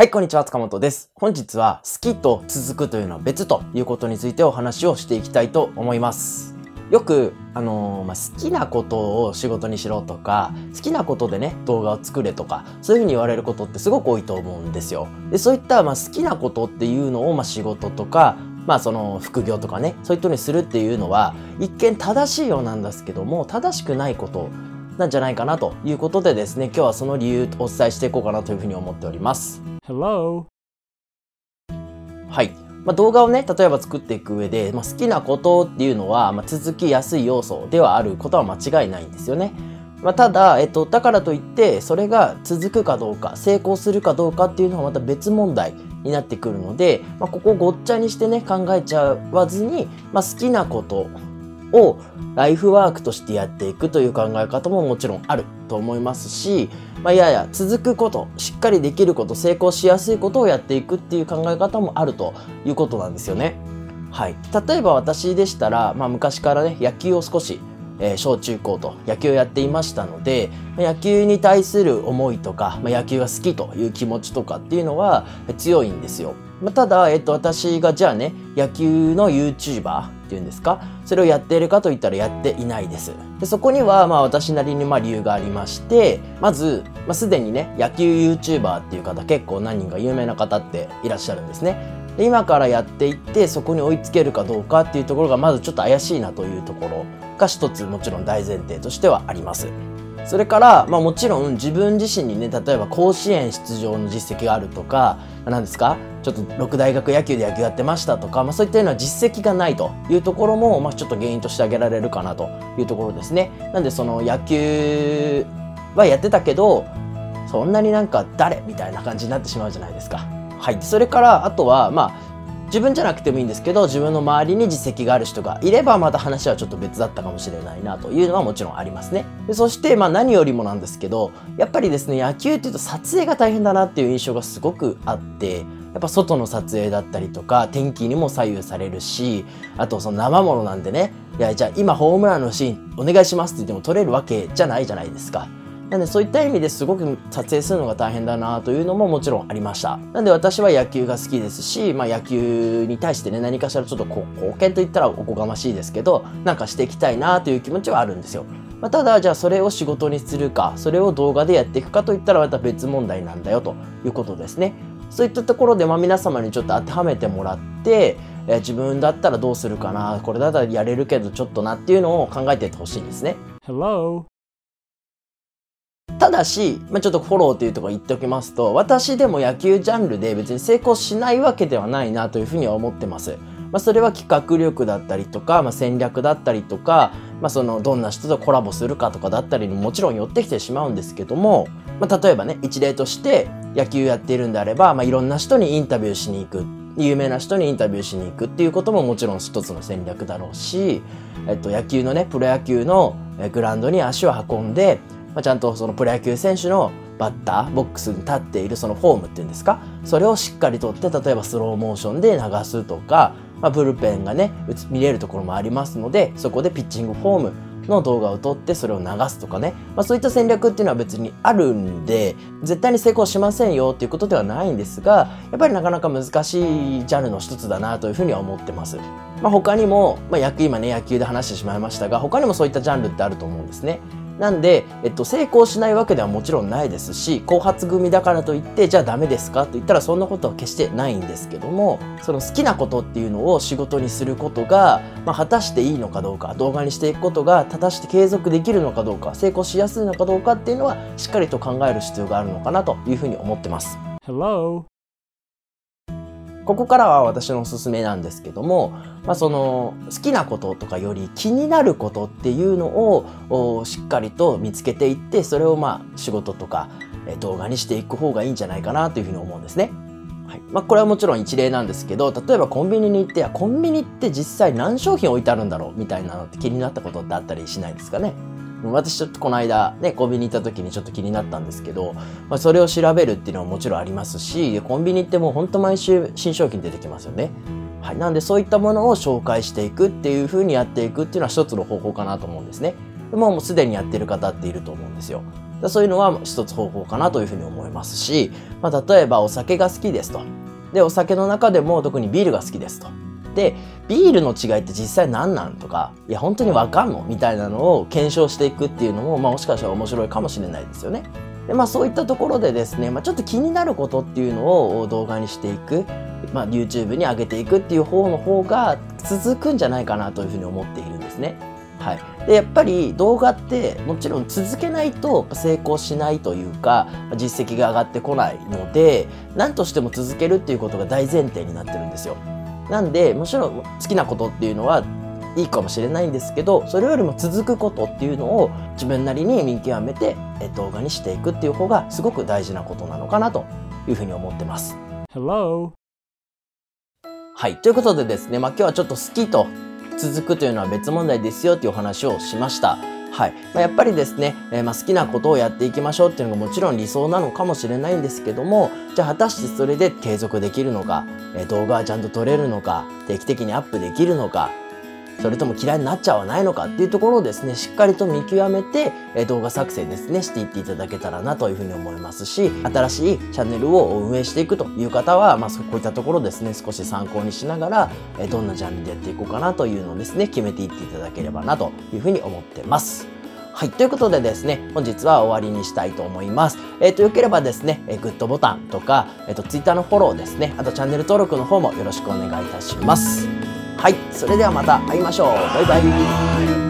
はい、こんにちは、塚本です。本日は好きと続くというのは別ということについてお話をしていきたいと思います。よく、あのーまあ、好きなことを仕事にしろとか、好きなことでね、動画を作れとか、そういうふうに言われることってすごく多いと思うんですよ。で、そういった、まあ、好きなことっていうのを、まあ、仕事とか、まあその副業とかね、そういうことにするっていうのは、一見正しいようなんですけども、正しくないことなんじゃないかなということでですね、今日はその理由をお伝えしていこうかなというふうに思っております。Hello? はい。まあ、動画をね、例えば作っていく上で、まあ、好きなことっていうのは、まあ、続きやすい要素ではあることは間違いないんですよね。まあ、ただ、えっと、だからといって、それが続くかどうか、成功するかどうかっていうのはまた別問題になってくるので、まあ、ここをごっちゃにしてね、考えちゃわずに、まあ、好きなことをライフワークとしてやっていくという考え方ももちろんあると思いますし、まあ、いやいや続くことしっかりできること成功しやすいことをやっていくっていう考え方もあるということなんですよね。はい、例えば私でしたら、まあ、昔からね野球を少し、えー小中高と野球をやっていましたのでまあ野球に対する思いとか、まあ、野球が好きという気持ちとかっていうのは強いんですよ。まあ、ただ、えっと、私がじゃあね野球の YouTuber っていうんですか？それをやっているかといったらやっていないです。でそこにはまあ私なりにまあ理由がありましてまず、まあ、すでにね野球 YouTuber っていう方結構何人か有名な方っていらっしゃるんですね。で今からやっていってそこに追いつけるかどうかっていうところがまずちょっと怪しいなというところが一つもちろん大前提としてはあります。それから、まあ、もちろん自分自身にね例えば甲子園出場の実績があるとか何ですか？ちょっと六大学野球で野球やってましたとか、まあ、そういったような実績がないというところも、まあ、ちょっと原因として挙げられるかなというところですね。なんでその野球はやってたけどそんなになんか誰？みたいな感じになってしまうじゃないですか。はい、それからあとはまあ自分じゃなくてもいいんですけど自分の周りに実績がある人がいればまた話はちょっと別だったかもしれないなというのはもちろんありますね。でそしてまあ何よりもなんですけどやっぱりですね野球っていうと撮影が大変だなっていう印象がすごくあってやっぱ外の撮影だったりとか天気にも左右されるしあとその生ものなんでねいやじゃあ今ホームランのシーンお願いしますって言っても撮れるわけじゃないじゃないですか。なんでそういった意味ですごく撮影するのが大変だなというのももちろんありました。なんで私は野球が好きですし、まあ野球に対してね何かしらちょっと貢献といったらおこがましいですけど、なんかしていきたいなという気持ちはあるんですよ。まあ、ただじゃあそれを仕事にするか、それを動画でやっていくかといったらまた別問題なんだよということですね。そういったところでまあ皆様にちょっと当てはめてもらって、自分だったらどうするかな、これだったらやれるけどちょっとなっていうのを考えていってほしいんですね。Hello? ただし、まあ、ちょっとフォローというところ言っておきますと私でも野球ジャンルで別に成功しないわけではないなというふうには思ってます。まあ、それは企画力だったりとか、まあ、戦略だったりとか、まあ、そのどんな人とコラボするかとかだったりにもちろん寄ってきてしまうんですけども、まあ、例えばね一例として野球やっているんであれば、まあ、いろんな人にインタビューしに行く有名な人にインタビューしに行くっていうことももちろん一つの戦略だろうし、えっと、野球のねプロ野球のグラウンドに足を運んでまあ、ちゃんとそのプロ野球選手のバッターボックスに立っているそのフォームっていうんですか？それをしっかりとって例えばスローモーションで流すとか、まあ、ブルペンがね見れるところもありますのでそこでピッチングフォームの動画を撮ってそれを流すとかね、まあ、そういった戦略っていうのは別にあるんで絶対に成功しませんよっていうことではないんですがやっぱりなかなか難しいジャンルの一つだなというふうには思ってます。まあ、他にも、まあ、今ね野球で話してしまいましたが他にもそういったジャンルってあると思うんですね。なんで、えっと、成功しないわけではもちろんないですし後発組だからといってじゃあダメですかと言ったらそんなことは決してないんですけどもその好きなことっていうのを仕事にすることが、まあ、果たしていいのかどうか動画にしていくことが果たして継続できるのかどうか成功しやすいのかどうかっていうのはしっかりと考える必要があるのかなというふうに思ってます。Hello? ここからは私のおすすめなんですけども、まあ、その好きなこととかより気になることっていうのをしっかりと見つけていってそれをまあ仕事とか動画にしていく方がいいんじゃないかなというふうに思うんですね。はいまあ、これはもちろん一例なんですけど例えばコンビニに行ってコンビニって実際何商品置いてあるんだろうみたいなのって気になったことってあったりしないですかね？私ちょっとこの間ねコンビニ行った時にちょっと気になったんですけど、まあ、それを調べるっていうのはもちろんありますしコンビニってもうほんと毎週新商品出てきますよね。はい、なんでそういったものを紹介していくっていう風にやっていくっていうのは一つの方法かなと思うんですね。ももうすでにやってる方っていると思うんですよ。そういうのは一つ方法かなというふうに思いますし、まあ、例えばお酒が好きですと。で、お酒の中でも特にビールが好きですと。で、ビールの違いって実際何なんとか、いや、本当にわかんの？みたいなのを検証していくっていうのも、まあ、もしかしたら面白いかもしれないですよね。で、まあ、そういったところでですね、まあ、ちょっと気になることっていうのを動画にしていく、まあ、YouTube に上げていくっていう方の方が続くんじゃないかなというふうに思っているんですね。はい、でやっぱり動画ってもちろん続けないと成功しないというか実績が上がってこないので何としても続けるっていうことが大前提になってるんですよ。なんでもちろん好きなことっていうのはいいかもしれないんですけどそれよりも続くことっていうのを自分なりに見極めて動画にしていくっていう方がすごく大事なことなのかなというふうに思ってます。Hello. はい。ということでですね、まあ今日はちょっと好きと続くというのは別問題ですよっていうお話をしました。はい。まあ、やっぱりですね、えー、まあ好きなことをやっていきましょうっていうのがもちろん理想なのかもしれないんですけども、じゃあ果たしてそれで継続できるのか、えー、動画はちゃんと撮れるのか、定期的にアップできるのか、それとも嫌いになっちゃわないのかっていうところをですね、しっかりと見極めて、え動画作成ですね、していっていただけたらなというふうに思いますし、新しいチャンネルを運営していくという方は、まあ、こういったところですね、少し参考にしながら、えどんなジャンルでやっていこうかなというのをですね、決めていっていただければなというふうに思ってます。はい。ということでですね、本日は終わりにしたいと思います。えっ、ー、と、よければですね、えー、グッドボタンとか、えっ、ー、と、Twitter のフォローですね、あとチャンネル登録の方もよろしくお願いいたします。はい。それではまた会いましょう。バイバイ。